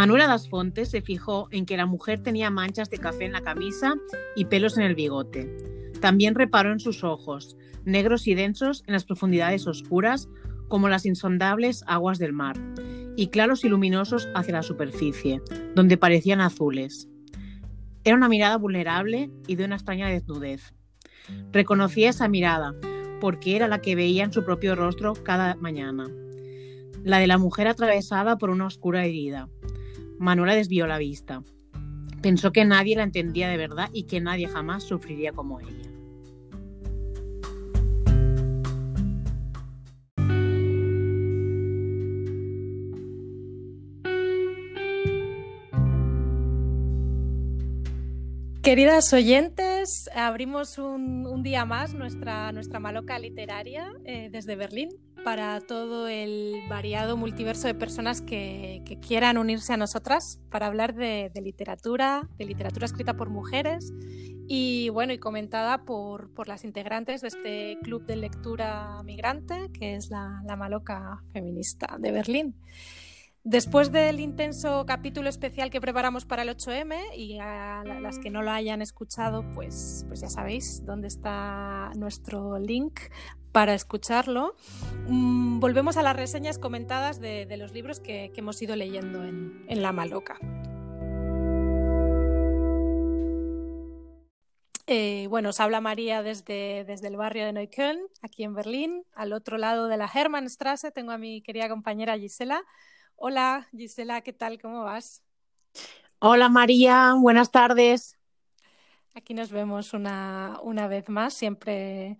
Manuela das Fontes se fijó en que la mujer tenía manchas de café en la camisa y pelos en el bigote. También reparó en sus ojos, negros y densos en las profundidades oscuras como las insondables aguas del mar, y claros y luminosos hacia la superficie, donde parecían azules. Era una mirada vulnerable y de una extraña desnudez. Reconocía esa mirada, porque era la que veía en su propio rostro cada mañana. La de la mujer atravesada por una oscura herida. Manuela desvió la vista. Pensó que nadie la entendía de verdad y que nadie jamás sufriría como ella. Queridas oyentes, abrimos un, día más nuestra, nuestra maloca literaria eh, desde Berlín para todo el variado multiverso de personas que, quieran unirse a nosotras para hablar de, literatura, de literatura escrita por mujeres y bueno y comentada por, por, las integrantes de este club de lectura migrante que es la, la Maloca Feminista de Berlín. Después del intenso capítulo especial que preparamos para el 8M y a las que no lo hayan escuchado, pues, pues ya sabéis dónde está nuestro link para escucharlo. Mm, volvemos a las reseñas comentadas de, los libros que, hemos ido leyendo en, La Maloca. Eh, bueno, os habla María desde, desde el barrio de Neukölln, aquí en Berlín. Al otro lado de la Hermannstraße tengo a mi querida compañera Gisela. Hola Gisela, ¿qué tal? ¿Cómo vas? Hola María, buenas tardes. Aquí nos vemos una, una vez más. Siempre,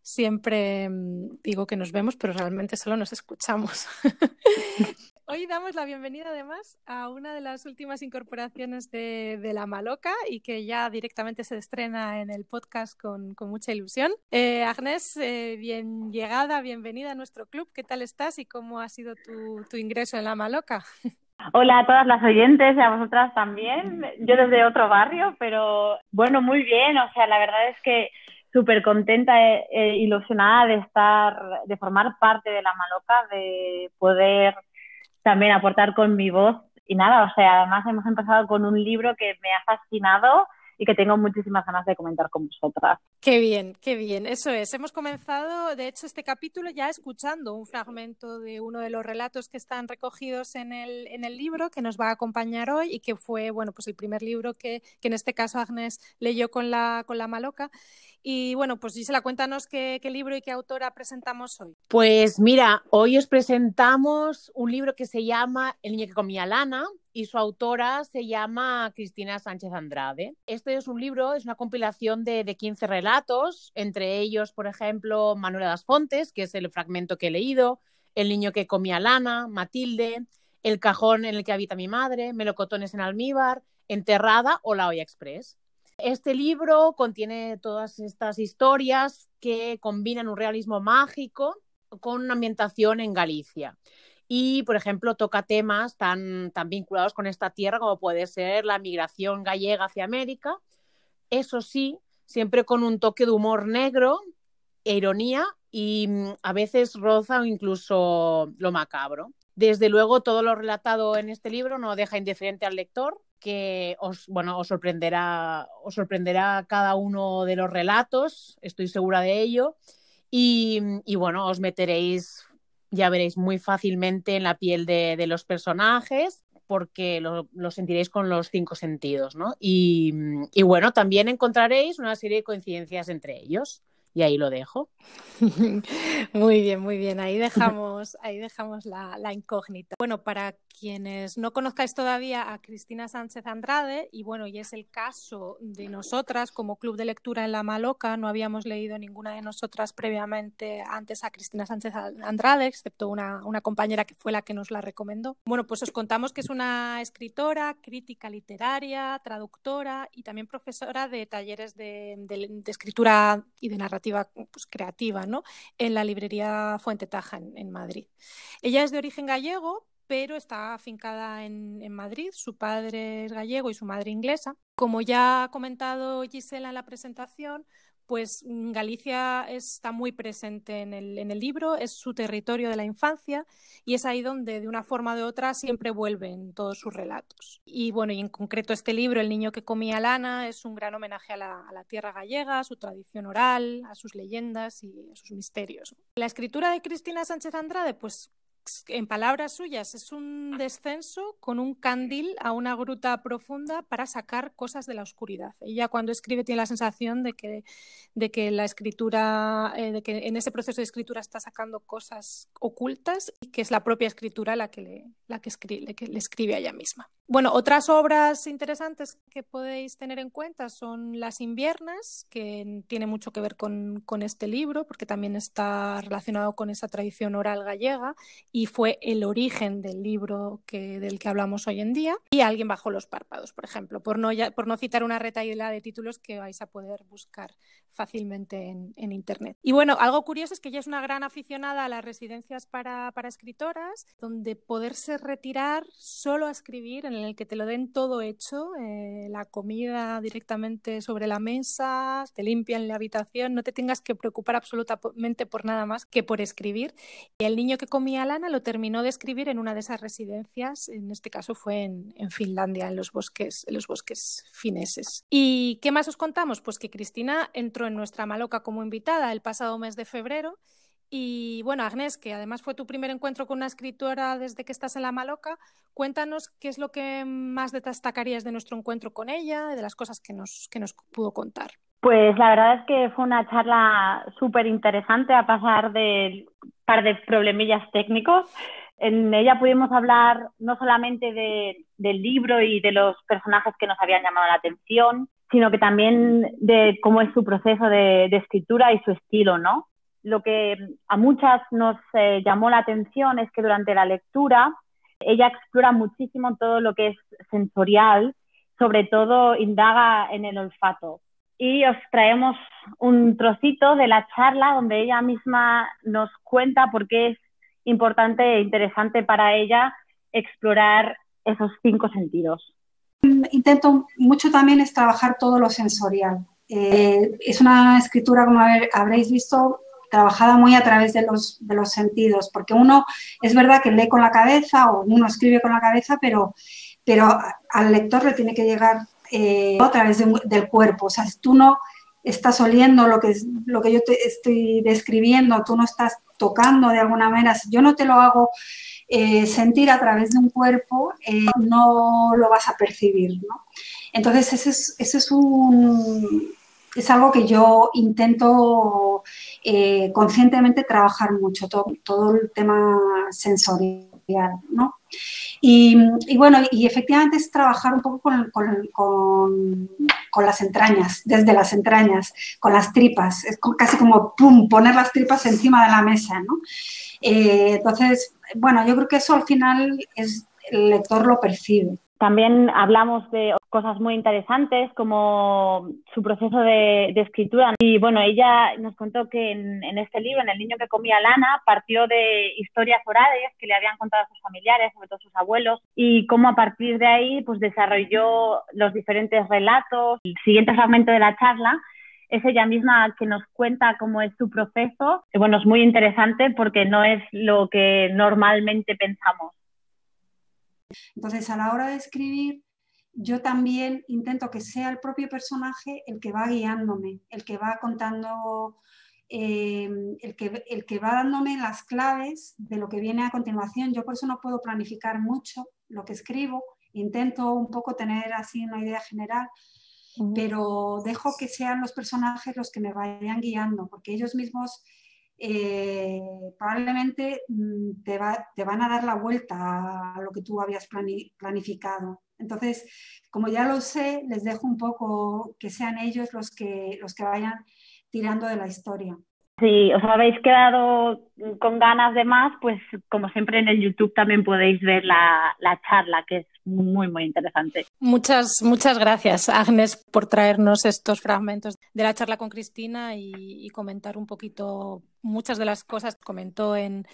siempre mm, digo que nos vemos, pero realmente solo nos escuchamos. Hoy damos la bienvenida además a una de las últimas incorporaciones de, La Maloca y que ya directamente se estrena en el podcast con, mucha ilusión. Eh, Agnes, eh, bien llegada, bienvenida a nuestro club. ¿Qué tal estás y cómo ha sido tu, ingreso en La Maloca? Hola a todas las oyentes y a vosotras también. Yo desde otro barrio, pero bueno, muy bien. O sea, la verdad es que súper contenta e ilusionada de estar, de formar parte de La Maloca, de poder también aportar con mi voz. Y nada, o sea, además hemos empezado con un libro que me ha fascinado y que tengo muchísimas ganas de comentar con vosotras. Qué bien, qué bien, eso es. Hemos comenzado, de hecho, este capítulo ya escuchando un fragmento de uno de los relatos que están recogidos en el, en el libro que nos va a acompañar hoy y que fue, bueno, pues el primer libro que, que en este caso Agnes leyó con la, con la Maloca. Y bueno, pues Gisela, cuéntanos qué, qué, libro y qué autora presentamos hoy. Pues mira, hoy os presentamos un libro que se llama El niño que comía lana y su autora se llama Cristina Sánchez Andrade. Este es un libro, es una compilación de, de 15 relatos, entre ellos, por ejemplo, Manuela das Fontes, que es el fragmento que he leído, El niño que comía lana, Matilde, El cajón en el que habita mi madre, Melocotones en almíbar, Enterrada o La olla express. Este libro contiene todas estas historias que combinan un realismo mágico con una ambientación en Galicia. Y, por ejemplo, toca temas tan, tan vinculados con esta tierra como puede ser la migración gallega hacia América. Eso sí, siempre con un toque de humor negro e ironía y mm, a veces roza o incluso lo macabro. Desde luego, todo lo relatado en este libro no deja indiferente al lector que os, bueno, os sorprenderá, os sorprenderá cada uno de los relatos, estoy segura de ello. Y, bueno, os meteréis, ya veréis, muy fácilmente en la piel de, los personajes porque lo, sentiréis con los cinco sentidos, ¿no? Y, y bueno, también encontraréis una serie de coincidencias entre ellos y ahí lo dejo. Muy bien, muy bien. Ahí dejamos, ahí dejamos la, incógnita. Bueno, para quienes no conozcáis todavía a Cristina Sánchez Andrade, y bueno, y es el caso de nosotras como Club de Lectura en La Maloca, no habíamos leído ninguna de nosotras previamente antes a Cristina Sánchez Andrade, excepto una, compañera que fue la que nos la recomendó. Bueno, pues os contamos que es una escritora, crítica literaria, traductora y también profesora de talleres de, de escritura y de narrativa pues, creativa ¿no? en la librería Fuente Taja en, Madrid. Ella es de origen gallego, pero está afincada en, en, Madrid. Su padre es gallego y su madre inglesa. Como ya ha comentado Gisela en la presentación, pues mm, Galicia está muy presente en el, en el, libro, es su territorio de la infancia y es ahí donde de una forma o de otra siempre vuelven todos sus relatos. Y bueno, y en concreto este libro, El niño que comía lana, es un gran homenaje a la, a la tierra gallega, a su tradición oral, a sus leyendas y a sus misterios. La escritura de Cristina Sánchez Andrade, pues en palabras suyas, es un descenso con un candil a una gruta profunda para sacar cosas de la oscuridad. Ella cuando escribe tiene la sensación de que, de que la escritura, eh, de que en ese proceso de escritura está sacando cosas ocultas y que es la propia escritura la que le, la que escribe, que le escribe a ella misma. Bueno, otras obras interesantes que podéis tener en cuenta son Las inviernas, que tiene mucho que ver con, con este libro, porque también está relacionado con esa tradición oral gallega y fue el origen del libro que, del que hablamos hoy en día. Y Alguien bajo los párpados, por ejemplo, por no, por no citar una retaíla de títulos que vais a poder buscar fácilmente en, en, Internet. Y bueno, algo curioso es que ella es una gran aficionada a las residencias para, para escritoras, donde poderse retirar solo a escribir, en el que te lo den todo hecho, eh, la comida directamente sobre la mesa, te limpian la habitación, no te tengas que preocupar absolutamente por nada más que por escribir. Y el niño que comía lana lo terminó de escribir en una de esas residencias, en este caso fue en, Finlandia, en los, bosques, en los bosques fineses. ¿Y qué más os contamos? Pues que Cristina entró en nuestra Maloca como invitada el pasado mes de febrero. Y bueno, Agnés, que además fue tu primer encuentro con una escritora desde que estás en la Maloca, cuéntanos qué es lo que más destacarías de nuestro encuentro con ella de las cosas que nos, que nos pudo contar. Pues la verdad es que fue una charla súper interesante a pasar de un par de problemillas técnicos. En ella pudimos hablar no solamente de, del libro y de los personajes que nos habían llamado la atención, sino que también de cómo es su proceso de, escritura y su estilo, ¿no? Lo que a muchas nos eh, llamó la atención es que durante la lectura ella explora muchísimo todo lo que es sensorial, sobre todo indaga en el olfato y os traemos un trocito de la charla donde ella misma nos cuenta por qué es importante e interesante para ella explorar esos cinco sentidos. Intento mucho también es trabajar todo lo sensorial. Eh, es una escritura, como habréis visto, trabajada muy a través de los, de los sentidos, porque uno es verdad que lee con la cabeza o uno escribe con la cabeza, pero, pero al lector le tiene que llegar eh, a través del cuerpo. O sea, si tú no estás oliendo lo que, lo que yo te estoy describiendo, tú no estás tocando de alguna manera, si yo no te lo hago eh, sentir a través de un cuerpo, eh, no lo vas a percibir. ¿no? Entonces, ese es, ese es, un, es algo que yo intento conscientemente trabajar mucho, todo, todo el tema sensorial. ¿no? Y, bueno, y efectivamente es trabajar un poco con, con, con, las entrañas, desde las entrañas, con las tripas, es casi como pum, poner las tripas encima de la mesa, ¿no? Eh, entonces, bueno, yo creo que eso al final es, el lector lo percibe. También hablamos de cosas muy interesantes como su proceso de, escritura. Y bueno, ella nos contó que en, este libro, en El niño que comía lana, partió de historias orales que le habían contado a sus familiares, sobre todo sus abuelos, y cómo a partir de ahí pues desarrolló los diferentes relatos. El siguiente fragmento de la charla es ella misma que nos cuenta cómo es su proceso. Y bueno, es muy interesante porque no es lo que normalmente pensamos. Entonces, a la hora de escribir, yo también intento que sea el propio personaje el que va guiándome, el que va contando, eh, el, que, el que va dándome las claves de lo que viene a continuación. Yo por eso no puedo planificar mucho lo que escribo, intento un poco tener así una idea general, pero dejo que sean los personajes los que me vayan guiando, porque ellos mismos eh, probablemente mm, te, te, van a dar la vuelta a lo que tú habías planificado. Entonces, como ya lo sé, les dejo un poco que sean ellos los que, los que vayan tirando de la historia. Si os habéis quedado con ganas de más, pues como siempre en el YouTube también podéis ver la, la charla, que es muy, muy interesante. Muchas, muchas gracias, Agnes, por traernos estos fragmentos de la charla con Cristina y, comentar un poquito muchas de las cosas que comentó en,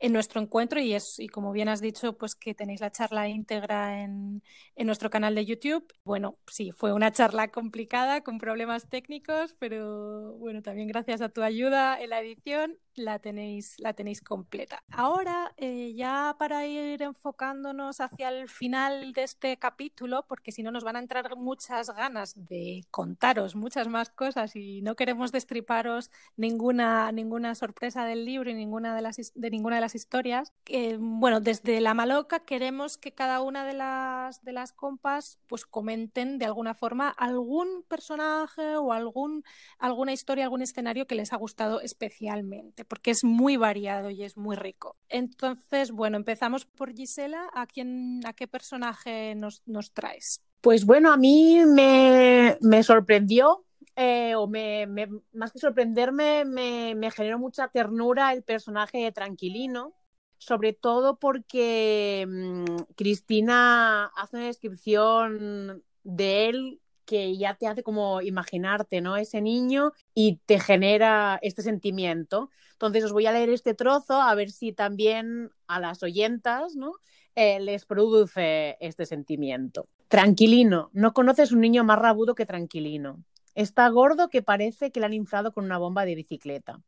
en nuestro encuentro y es, y como bien has dicho, pues que tenéis la charla íntegra en, en, nuestro canal de YouTube. Bueno, sí, fue una charla complicada con problemas técnicos, pero bueno, también gracias a tu ayuda en la edición la tenéis, la tenéis completa. Ahora, eh, ya para ir enfocándonos hacia el final de este capítulo, porque si no nos van a entrar muchas ganas de contaros muchas más cosas y no queremos destriparos ninguna, ninguna sorpresa del libro y ninguna de las, de ninguna de las historias. Eh, bueno, desde La Maloca queremos que cada una de las, de las compas pues comenten de alguna forma algún personaje o algún, alguna historia, algún escenario que les ha gustado especialmente, porque es muy variado y es muy rico. Entonces, bueno, empezamos por Gisela. ¿A, quién, a qué personaje nos, nos traes? Pues bueno, a mí me, me sorprendió eh, o me, más que sorprenderme, me, generó mucha ternura el personaje de Tranquilino, sobre todo porque mmm, Cristina hace una descripción de él que ya te hace como imaginarte, ¿no? Ese niño y te genera este sentimiento. Entonces os voy a leer este trozo a ver si también a las oyentas, ¿no? Eh, les produce este sentimiento. Tranquilino, no conoces un niño más rabudo que Tranquilino. Está gordo que parece que le han inflado con una bomba de bicicleta.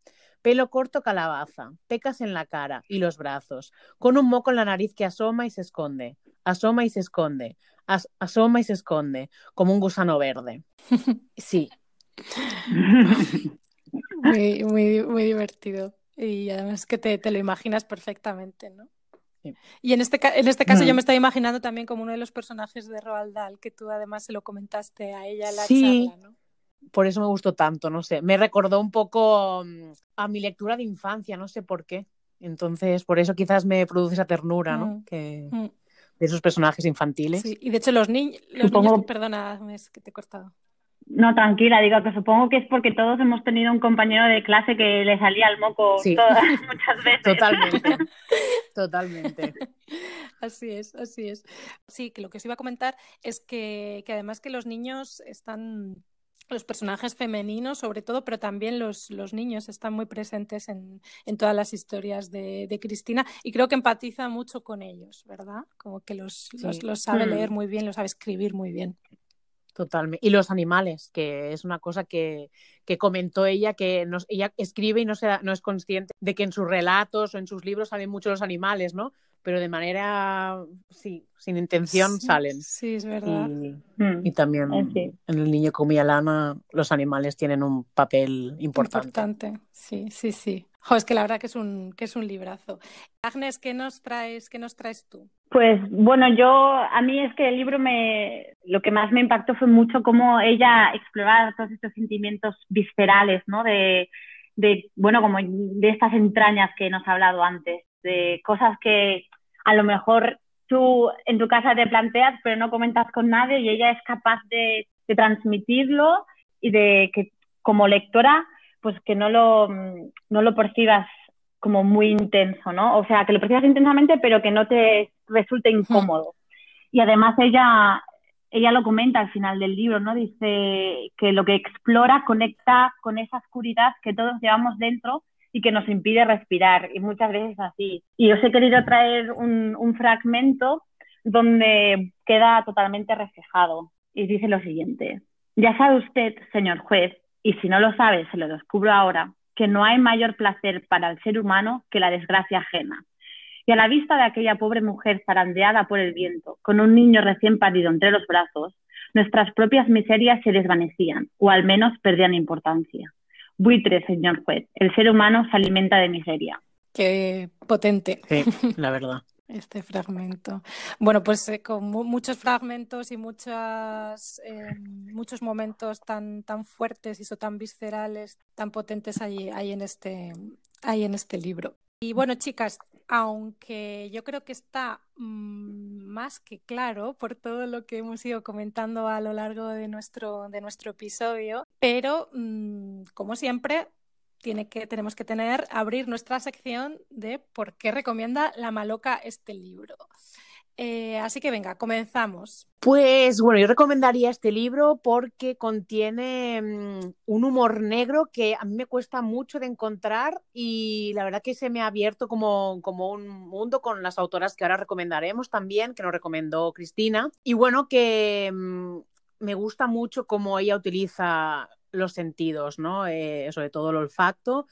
Pelo corto calabaza, pecas en la cara y los brazos, con un moco en la nariz que asoma y se esconde, asoma y se esconde, as asoma y se esconde, como un gusano verde. Sí. Muy, muy, muy divertido. Y además que te, te lo imaginas perfectamente, ¿no? Y en este, en este caso mm. yo me estaba imaginando también como uno de los personajes de Roald Dahl, que tú además se lo comentaste a ella en la sí, charla, ¿no? Por eso me gustó tanto, no sé. Me recordó un poco mm, a mi lectura de infancia, no sé por qué. Entonces, por eso quizás me produce esa ternura, ¿no? Mm. Que, Mm. De esos personajes infantiles. Sí, y de hecho los, ni los Supongo- niños, perdona, es que te he cortado. No, tranquila, digo que supongo que es porque todos hemos tenido un compañero de clase que le salía el moco Sí. todas, muchas veces. Totalmente. Totalmente. Así es, así es. Sí, que lo que os iba a comentar es que, que además que los niños están, los personajes femeninos sobre todo, pero también los, los niños están muy presentes en, en todas las historias de, de Cristina y creo que empatiza mucho con ellos, ¿verdad? Como que los, los, Sí. los sabe Mm. leer muy bien, los sabe escribir muy bien. Totalmente. Y los animales, que es una cosa que, que comentó ella, que nos, ella escribe y no, se da- no es consciente de que en sus relatos o en sus libros salen mucho los animales, ¿no? Pero de manera, sí, sin intención Sí, salen. Sí, es verdad. Y, Mm. y también sí. en el niño comía lana, los animales tienen un papel importante. Importante, sí, sí, sí. Jo, es que la verdad que es un, que es un librazo. Agnes, ¿qué nos traes, qué nos traes tú? Pues bueno, yo a mí es que el libro me lo que más me impactó fue mucho cómo ella exploraba todos estos sentimientos viscerales, ¿no? De, de bueno, como de estas entrañas que nos ha hablado antes, de cosas que a lo mejor tú en tu casa te planteas, pero no comentas con nadie y ella es capaz de, de transmitirlo y de que como lectora, pues que no lo, mm, no lo percibas como muy intenso, ¿no? O sea, que lo percibas intensamente, pero que no te resulte incómodo. Y además ella, ella lo comenta al final del libro, ¿no? Dice que lo que explora conecta con esa oscuridad que todos llevamos dentro y que nos impide respirar, y muchas veces así. Y os he querido traer un, fragmento donde queda totalmente reflejado. Y dice lo siguiente, ya sabe usted, señor juez, y si no lo sabe, se lo descubro ahora, que no hay mayor placer para el ser humano que la desgracia ajena. Y a la vista de aquella pobre mujer zarandeada por el viento, con un niño recién parido entre los brazos, nuestras propias miserias se desvanecían, o al menos perdían importancia. Buitre, señor juez, el ser humano se alimenta de miseria. Qué potente Sí, la verdad. este fragmento. Bueno, pues eh, con mu- muchos fragmentos y muchas, eh, muchos momentos tan, tan fuertes y so tan viscerales, tan potentes hay, hay en este, hay en este libro. Y bueno, chicas, aunque yo creo que está mm, más que claro por todo lo que hemos ido comentando a lo largo de nuestro, de nuestro episodio, pero mm, como siempre, tiene que, tenemos que tener, abrir nuestra sección de por qué recomienda la maloca este libro. Eh, así que venga, comenzamos. Pues bueno, yo recomendaría este libro porque contiene mm, un humor negro que a mí me cuesta mucho de encontrar y la verdad que se me ha abierto como, como un mundo con las autoras que ahora recomendaremos también, que nos recomendó Cristina. Y bueno, que mm, me gusta mucho cómo ella utiliza los sentidos, ¿no? Eh, sobre todo el olfacto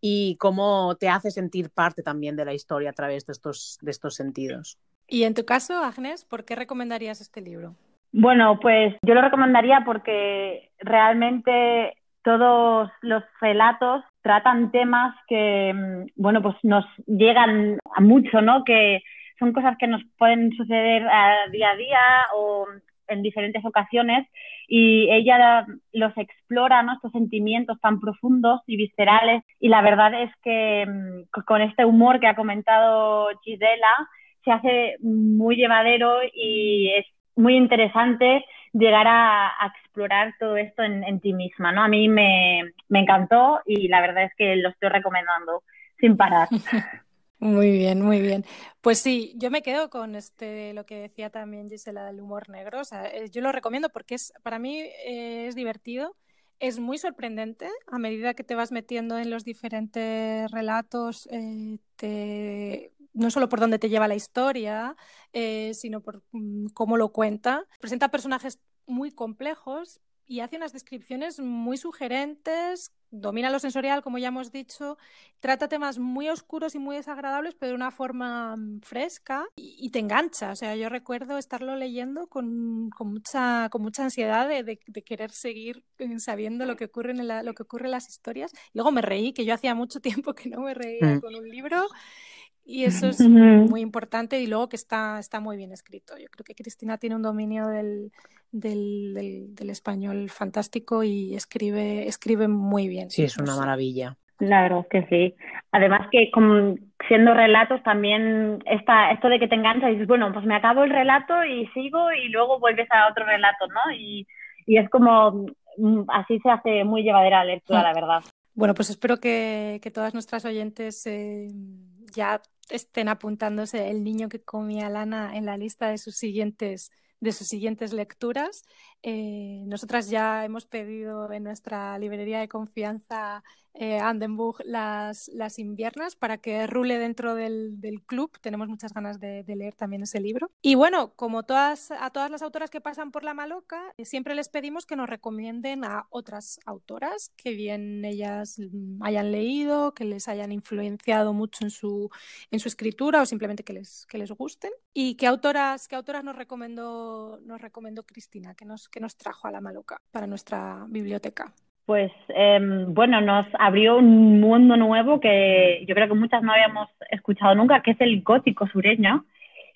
y cómo te hace sentir parte también de la historia a través de estos, de estos sentidos. Y en tu caso, Agnes, ¿por qué recomendarías este libro? Bueno, pues yo lo recomendaría porque realmente todos los relatos tratan temas que, mm, bueno, pues nos llegan a mucho, ¿no? Que son cosas que nos pueden suceder día a día o en diferentes ocasiones y ella los explora, ¿no? Estos sentimientos tan profundos y viscerales y la verdad es que mm, con este humor que ha comentado Gisela, se hace muy llevadero y es muy interesante llegar a, explorar todo esto en, ti misma, ¿no? A mí me, encantó y la verdad es que lo estoy recomendando sin parar. Muy bien, muy bien. Pues sí, yo me quedo con este lo que decía también Gisela del humor negro. O sea, eh, yo lo recomiendo porque es para mí eh, es divertido, es muy sorprendente a medida que te vas metiendo en los diferentes relatos. Eh, te no solo por dónde te lleva la historia, eh, sino por mm, cómo lo cuenta. Presenta personajes muy complejos y hace unas descripciones muy sugerentes, domina lo sensorial, como ya hemos dicho, trata temas muy oscuros y muy desagradables, pero de una forma mm, fresca y, te engancha. O sea, yo recuerdo estarlo leyendo con, mucha, con mucha ansiedad de, querer seguir eh, sabiendo lo que, ocurre en lo que ocurre en las historias. Luego me reí, que yo hacía mucho tiempo que no me reía mm. con un libro. Y eso es muy importante y luego que está, está muy bien escrito. Yo creo que Cristina tiene un dominio del, del, del, español fantástico y escribe, escribe muy bien. Sí, es una maravilla. Es que sí. Además que siendo relatos también está esto de que te enganchas y dices, bueno, pues me acabo el relato y sigo y luego vuelves a otro relato, ¿no? Y, y es como, mm, así se hace muy llevadera la lectura, la verdad. Bueno, pues espero que, que todas nuestras oyentes eh, ya estén apuntándose el niño que comía lana en la lista de sus siguientes de sus siguientes lecturas. Eh, nosotras ya hemos pedido en nuestra librería de confianza eh, Andenburg las, las inviernas para que rule dentro del, del club. Tenemos muchas ganas de, de, leer también ese libro. Y bueno, como todas, a todas las autoras que pasan por la maloca, eh, siempre les pedimos que nos recomienden a otras autoras que bien ellas hayan leído, que les hayan influenciado mucho en su, en su escritura o simplemente que les, que les gusten. ¿Y qué autoras, qué autoras nos recomendó, nos recomendó Cristina, que nos, que nos trajo a la maloca para nuestra biblioteca? pues em, bueno, nos abrió un mundo nuevo que yo creo que muchas no habíamos escuchado nunca, que es el gótico sureño.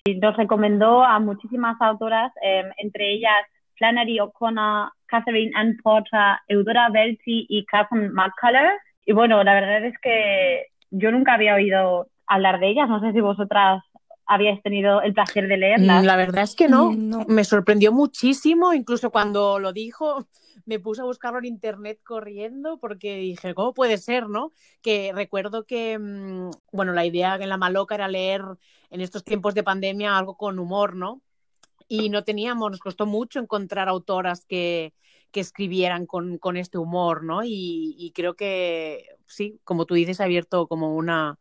Y nos recomendó a muchísimas autoras, em, entre ellas Flannery O'Connor, Catherine Ann Porter, Eudora Belty y Catherine McCullers. Y bueno, la verdad es que yo nunca había oído hablar de ellas. No sé si vosotras habíais tenido el placer de leerlas. La verdad es que no. no. Me sorprendió muchísimo, incluso cuando lo dijo me puse a buscarlo en internet corriendo porque dije, ¿cómo puede ser, no? Que recuerdo que, mm, bueno, la idea en la maloca era leer en estos tiempos de pandemia algo con humor, ¿no? Y no teníamos, nos costó mucho encontrar autoras que, que escribieran con, con, este humor, ¿no? Y, y, creo que, sí, como tú dices, ha abierto como una,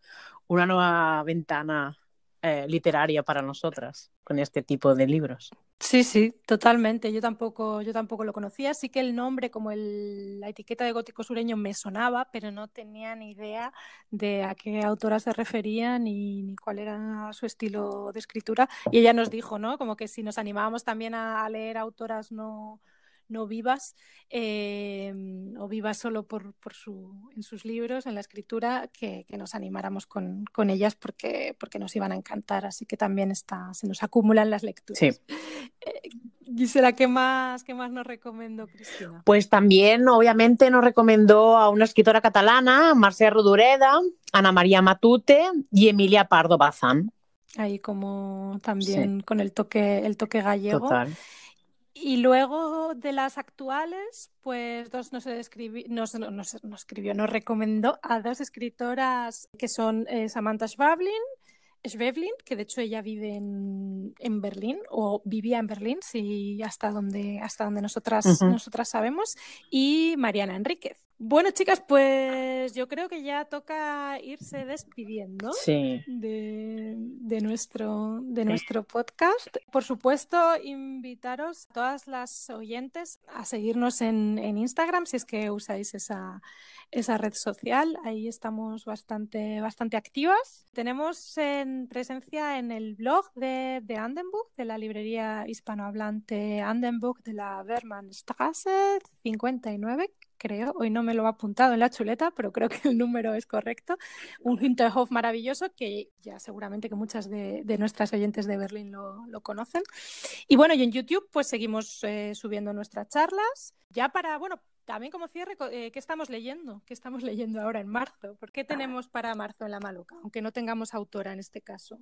una nueva ventana eh, literaria para nosotras con este tipo de libros. Sí, sí, totalmente. Yo tampoco, yo tampoco lo conocía. Sí que el nombre, como el, la etiqueta de gótico sureño, me sonaba, pero no tenía ni idea de a qué autora se refería ni, ni cuál era su estilo de escritura. Y ella nos dijo, ¿no? Como que si nos animábamos también a leer autoras no, no vivas em, o vivas solo por, por su, en sus libros, en la escritura, que, nos animáramos con, con, ellas porque, porque nos iban a encantar. Así que también está, se nos acumulan las lecturas. Sí. Eh, Gisela, ¿qué más, ¿qué más nos recomendó Cristina? Pues también, obviamente, nos recomendó a una escritora catalana, Marcia Rodureda, Ana María Matute y Emilia Pardo Bazán. Ahí como también con el toque, el toque gallego. Total. Y luego de las actuales, pues dos nos, escribi nos, nos, nos, escribió, nos recomendó a dos escritoras que son eh, Samantha Schwablin Schweblin, que de hecho ella vive en, Berlín o vivía en Berlín, sí, hasta donde, hasta donde nosotras, nosotras sabemos, y Mariana Enríquez. Bueno, chicas, pues yo creo que ya toca irse despidiendo de, nuestro, de nuestro podcast. Por supuesto, invitaros a todas las oyentes a seguirnos en, en Instagram si es que usáis esa, esa red social. Ahí estamos bastante, bastante activas. Tenemos en presencia en el blog de, de Andenburg, de la librería hispanohablante Andenburg de la Bermanstrasse 59, creo. Hoy no me lo ha apuntado en la chuleta, pero creo que el número es correcto. Un Hinterhof maravilloso que ya seguramente que muchas de, nuestras oyentes de Berlín lo, conocen. Y bueno, y en YouTube pues seguimos eh, subiendo nuestras charlas. Ya para, bueno, también como cierre, eh, ¿qué estamos leyendo? ¿Qué estamos leyendo ahora en marzo? ¿Por qué tenemos para marzo en la Maluca? Aunque no tengamos autora en este caso.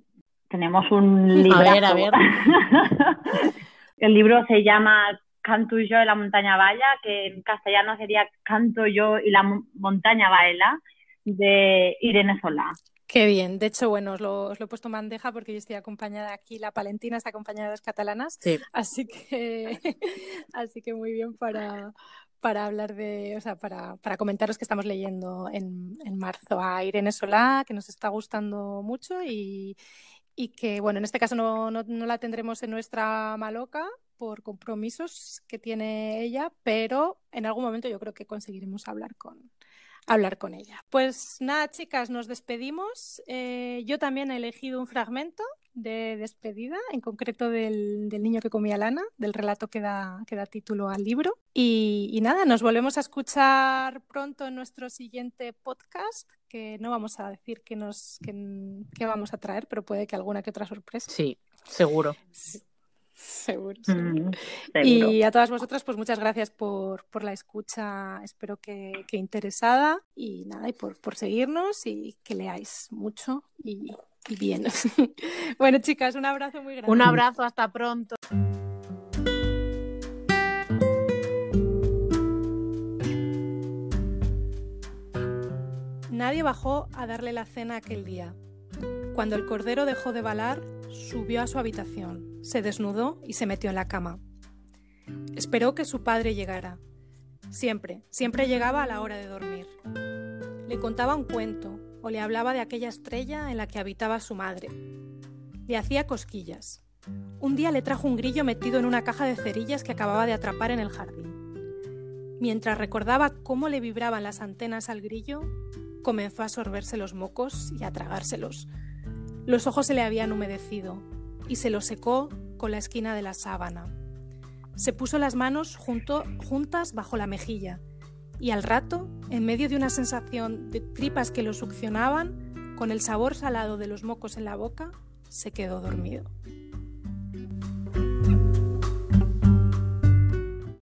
Tenemos un libro. A ver, a ver. El libro se llama Canto yo y la montaña vaya, que en castellano sería Canto yo y la montaña baila, de Irene Solá. Qué bien. De hecho, bueno, os lo, he puesto en bandeja porque yo estoy acompañada aquí, la Palentina está acompañada de las catalanas. Sí. Así que, así que muy bien para, para hablar de, o sea, para, para comentaros que estamos leyendo en, en, marzo a Irene Solá, que nos está gustando mucho y, y que, bueno, en este caso no, no, no, la tendremos en nuestra maloca por compromisos que tiene ella, pero en algún momento yo creo que conseguiremos hablar con, hablar con ella. Pues nada, chicas, nos despedimos. Eh, yo también he elegido un fragmento de despedida, en concreto del, niño que comía lana, del relato que da, que da título al libro. Y, nada, nos volvemos a escuchar pronto en nuestro siguiente podcast, que no vamos a decir qué nos, que, vamos a traer, pero puede que alguna que otra sorpresa. Sí, seguro. Seguro, mm, Y a todas vosotras, pues muchas gracias por, la escucha, espero que, interesada y nada, y por, por seguirnos y que leáis mucho y, y bien. bueno, chicas, un abrazo muy grande. Un abrazo, hasta pronto. Nadie bajó a darle la cena aquel día. Cuando el cordero dejó de balar, subió a su habitación, se desnudó y se metió en la cama. Esperó que su padre llegara. Siempre, siempre llegaba a la hora de dormir. Le contaba un cuento, o le hablaba de aquella estrella en la que habitaba su madre. Le hacía cosquillas. Un día le trajo un grillo metido en una caja de cerillas que acababa de atrapar en el jardín. Mientras recordaba cómo le vibraban las antenas al grillo, comenzó a sorberse los mocos y a tragárselos. Los ojos se le habían humedecido y se los secó con la esquina de la sábana. Se puso las manos juntas bajo la mejilla y al rato, en medio de una sensación de tripas que lo succionaban, con el sabor salado de los mocos en la boca, se quedó dormido.